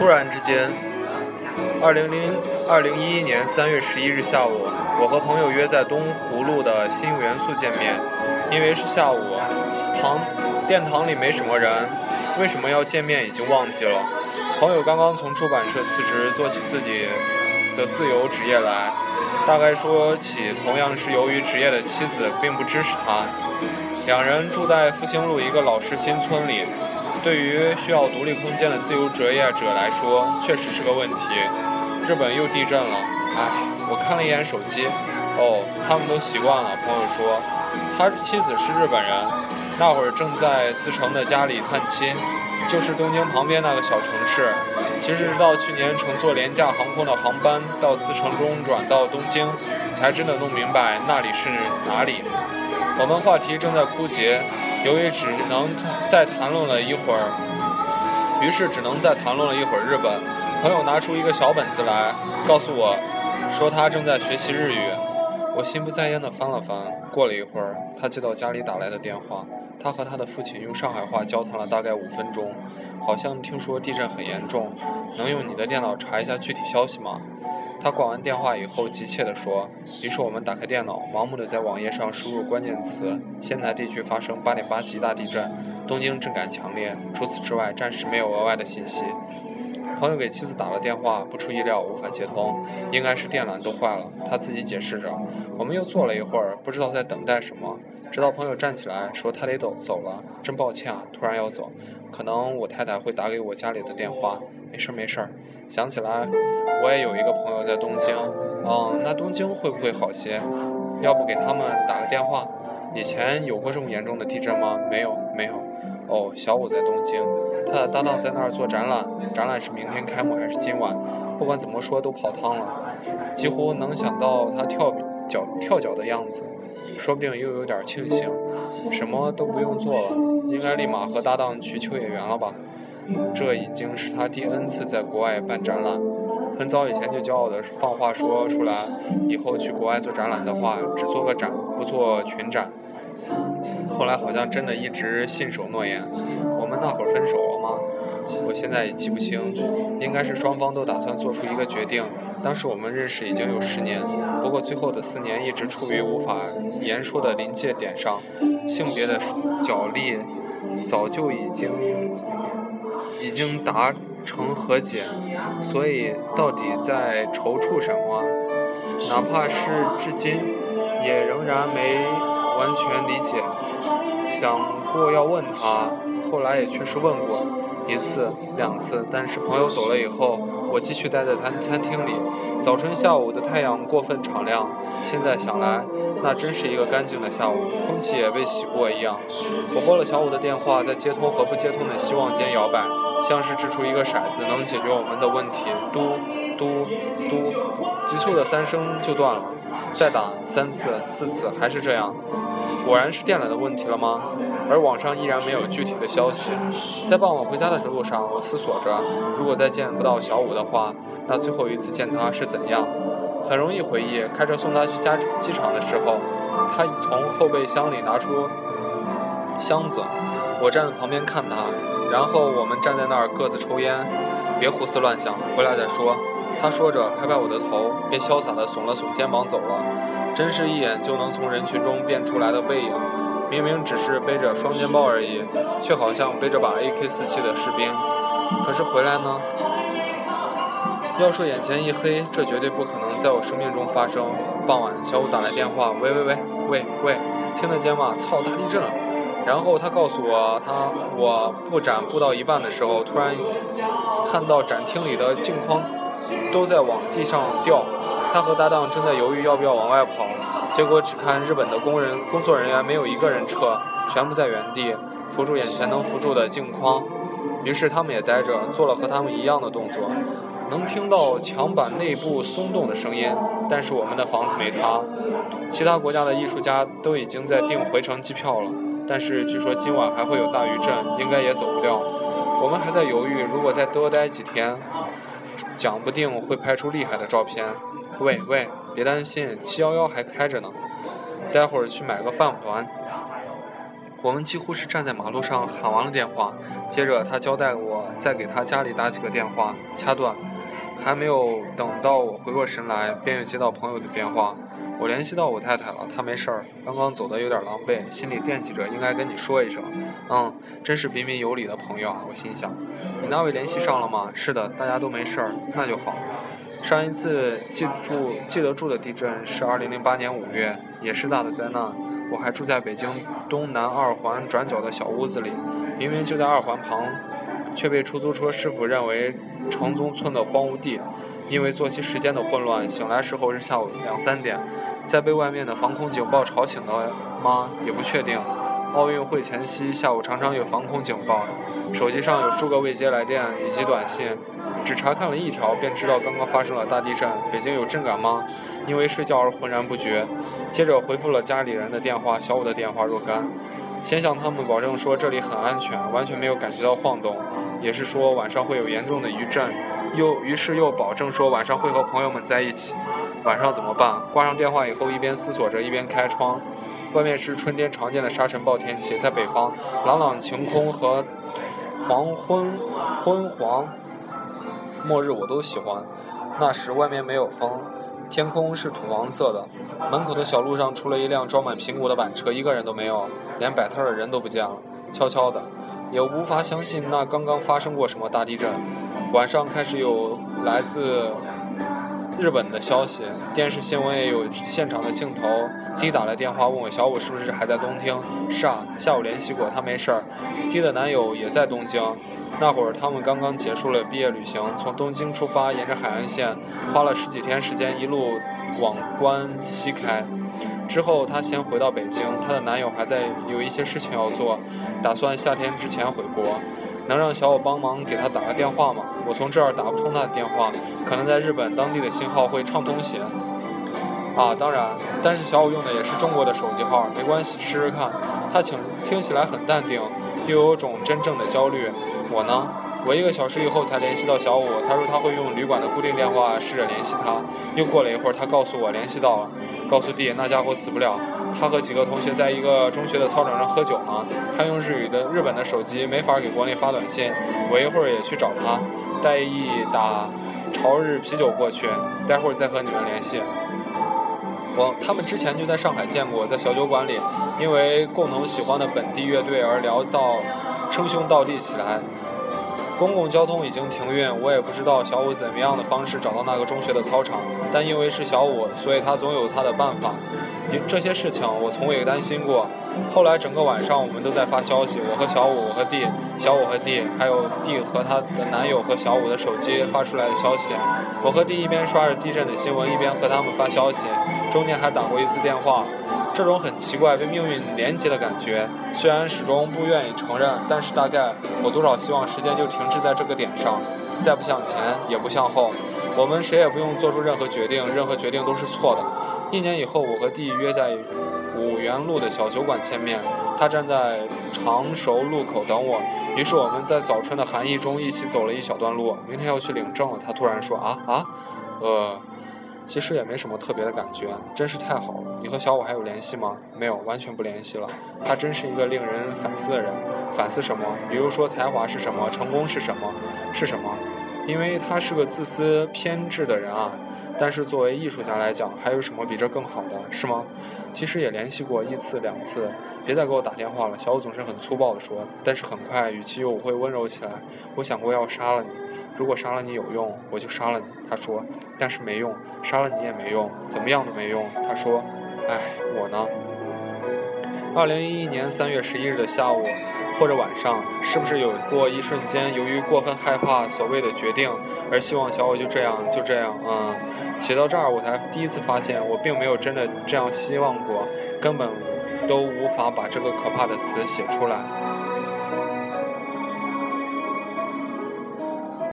突然之间，二零零二零一一年三月十一日下午，我和朋友约在东湖路的新元素见面。因为是下午，堂殿堂里没什么人，为什么要见面已经忘记了。朋友刚刚从出版社辞职，做起自己的自由职业来。大概说起，同样是由于职业的妻子并不支持他。两人住在复兴路一个老式新村里。对于需要独立空间的自由职业者来说，确实是个问题。日本又地震了，唉，我看了一眼手机，哦，他们都习惯了。朋友说，他妻子是日本人，那会儿正在自成的家里探亲，就是东京旁边那个小城市。其实直到去年乘坐廉价航空的航班到自成中转到东京，才真的弄明白那里是哪里。我们话题正在枯竭。由于只能再谈论了一会儿，于是只能再谈论了一会儿日本。朋友拿出一个小本子来，告诉我，说他正在学习日语。我心不在焉地翻了翻。过了一会儿，他接到家里打来的电话，他和他的父亲用上海话交谈了大概五分钟，好像听说地震很严重，能用你的电脑查一下具体消息吗？他挂完电话以后，急切地说：“于是我们打开电脑，盲目地在网页上输入关键词：仙台地区发生8.8级大地震，东京震感强烈。除此之外，暂时没有额外的信息。”朋友给妻子打了电话，不出意料无法接通，应该是电缆都坏了。他自己解释着。我们又坐了一会儿，不知道在等待什么，直到朋友站起来说他得走走了，真抱歉啊，突然要走。可能我太太会打给我家里的电话。没事儿没事儿，想起来。我也有一个朋友在东京，嗯，那东京会不会好些？要不给他们打个电话？以前有过这么严重的地震吗？没有，没有。哦，小五在东京，他的搭档在那儿做展览，展览是明天开幕还是今晚？不管怎么说都泡汤了。几乎能想到他跳脚跳脚的样子，说不定又有点庆幸，什么都不用做了，应该立马和搭档去秋叶原了吧？这已经是他第 N 次在国外办展览。很早以前就骄傲的放话说出来，以后去国外做展览的话，只做个展，不做群展。后来好像真的一直信守诺言。我们那会儿分手了吗？我现在也记不清，应该是双方都打算做出一个决定。当时我们认识已经有十年，不过最后的四年一直处于无法言说的临界点上，性别的角力早就已经已经达。成和解，所以到底在踌躇什么？哪怕是至今，也仍然没完全理解。想过要问他，后来也确实问过一次、两次，但是朋友走了以后，我继续待在餐餐厅里。早春下午的太阳过分敞亮，现在想来，那真是一个干净的下午，空气也被洗过一样。我拨了小五的电话，在接通和不接通的希望间摇摆。像是掷出一个骰子，能解决我们的问题。嘟嘟嘟，急促的三声就断了。再打三次、四次，还是这样。果然是电缆的问题了吗？而网上依然没有具体的消息。在傍晚回家的路上，我思索着，如果再见不到小五的话，那最后一次见他是怎样？很容易回忆，开车送他去家机场的时候，他从后备箱里拿出箱子，我站在旁边看他。然后我们站在那儿各自抽烟，别胡思乱想，回来再说。他说着，拍拍我的头，便潇洒地耸了耸肩膀走了。真是一眼就能从人群中辨出来的背影，明明只是背着双肩包而已，却好像背着把 AK-47 的士兵。可是回来呢？要说眼前一黑，这绝对不可能在我生命中发生。傍晚，小五打来电话，喂喂喂喂喂，听得见吗？操，大地震！然后他告诉我，他我布展布到一半的时候，突然看到展厅里的镜框都在往地上掉。他和搭档正在犹豫要不要往外跑，结果只看日本的工人工作人员没有一个人撤，全部在原地扶住眼前能扶住的镜框。于是他们也呆着，做了和他们一样的动作。能听到墙板内部松动的声音，但是我们的房子没塌。其他国家的艺术家都已经在订回程机票了。但是据说今晚还会有大余震，应该也走不掉。我们还在犹豫，如果再多待几天，讲不定会拍出厉害的照片。喂喂，别担心，七幺幺还开着呢。待会儿去买个饭团。我们几乎是站在马路上喊完了电话，接着他交代我再给他家里打几个电话，掐断。还没有等到我回过神来，便又接到朋友的电话。我联系到我太太了，她没事儿，刚刚走的有点狼狈，心里惦记着，应该跟你说一声。嗯，真是彬彬有礼的朋友啊！我心想，你那位联系上了吗？是的，大家都没事儿，那就好。上一次记住记得住的地震是二零零八年五月，也是大的灾难。我还住在北京东南二环转角的小屋子里，明明就在二环旁，却被出租车师傅认为城中村的荒芜地。因为作息时间的混乱，醒来时候是下午两三点。在被外面的防空警报吵醒的吗？也不确定。奥运会前夕下午常常有防空警报，手机上有数个未接来电以及短信，只查看了一条便知道刚刚发生了大地震。北京有震感吗？因为睡觉而浑然不觉。接着回复了家里人的电话，小五的电话若干，先向他们保证说这里很安全，完全没有感觉到晃动，也是说晚上会有严重的余震。又于是又保证说晚上会和朋友们在一起。晚上怎么办？挂上电话以后，一边思索着，一边开窗。外面是春天常见的沙尘暴天气，在北方，朗朗晴空和黄昏昏黄末日我都喜欢。那时外面没有风，天空是土黄色的。门口的小路上，除了一辆装满苹果的板车，一个人都没有，连摆摊的人都不见了。悄悄的，也无法相信那刚刚发生过什么大地震。晚上开始有来自。日本的消息，电视新闻也有现场的镜头。D 打来电话问我小五是不是还在东京？是啊，下午联系过，他没事儿。D 的男友也在东京，那会儿他们刚刚结束了毕业旅行，从东京出发，沿着海岸线，花了十几天时间，一路往关西开。之后他先回到北京，她的男友还在有一些事情要做，打算夏天之前回国。能让小五帮忙给他打个电话吗？我从这儿打不通他的电话，可能在日本当地的信号会畅通些。啊，当然，但是小五用的也是中国的手机号，没关系，试试看。他请听起来很淡定，又有种真正的焦虑。我呢，我一个小时以后才联系到小五，他说他会用旅馆的固定电话试着联系他。又过了一会儿，他告诉我联系到了，告诉弟那家伙死不了。他和几个同学在一个中学的操场上喝酒呢。他用日语的日本的手机没法给国内发短信。我一会儿也去找他，带一打朝日啤酒过去，待会儿再和你们联系。我他们之前就在上海见过，在小酒馆里，因为共同喜欢的本地乐队而聊到称兄道弟起来。公共交通已经停运，我也不知道小五怎么样的方式找到那个中学的操场，但因为是小五，所以他总有他的办法。这些事情我从未担心过。后来整个晚上我们都在发消息，我和小五，我和弟，小五和弟，还有弟和他的男友和小五的手机发出来的消息。我和弟一边刷着地震的新闻，一边和他们发消息，中间还打过一次电话。这种很奇怪被命运连接的感觉，虽然始终不愿意承认，但是大概我多少希望时间就停滞在这个点上，再不向前也不向后，我们谁也不用做出任何决定，任何决定都是错的。一年以后，我和弟约在五元路的小酒馆见面，他站在常熟路口等我，于是我们在早春的寒意中一起走了一小段路。明天要去领证了，他突然说啊啊，呃。其实也没什么特别的感觉，真是太好了。你和小五还有联系吗？没有，完全不联系了。他真是一个令人反思的人。反思什么？比如说才华是什么？成功是什么？是什么？因为他是个自私偏执的人啊。但是作为艺术家来讲，还有什么比这更好的？是吗？其实也联系过一次两次。别再给我打电话了。小五总是很粗暴地说，但是很快语气又会温柔起来。我想过要杀了你。如果杀了你有用，我就杀了你。他说，但是没用，杀了你也没用，怎么样都没用。他说，唉，我呢？二零一一年三月十一日的下午或者晚上，是不是有过一瞬间，由于过分害怕所谓的决定，而希望小我就这样就这样？嗯，写到这儿，我才第一次发现，我并没有真的这样希望过，根本都无法把这个可怕的词写出来。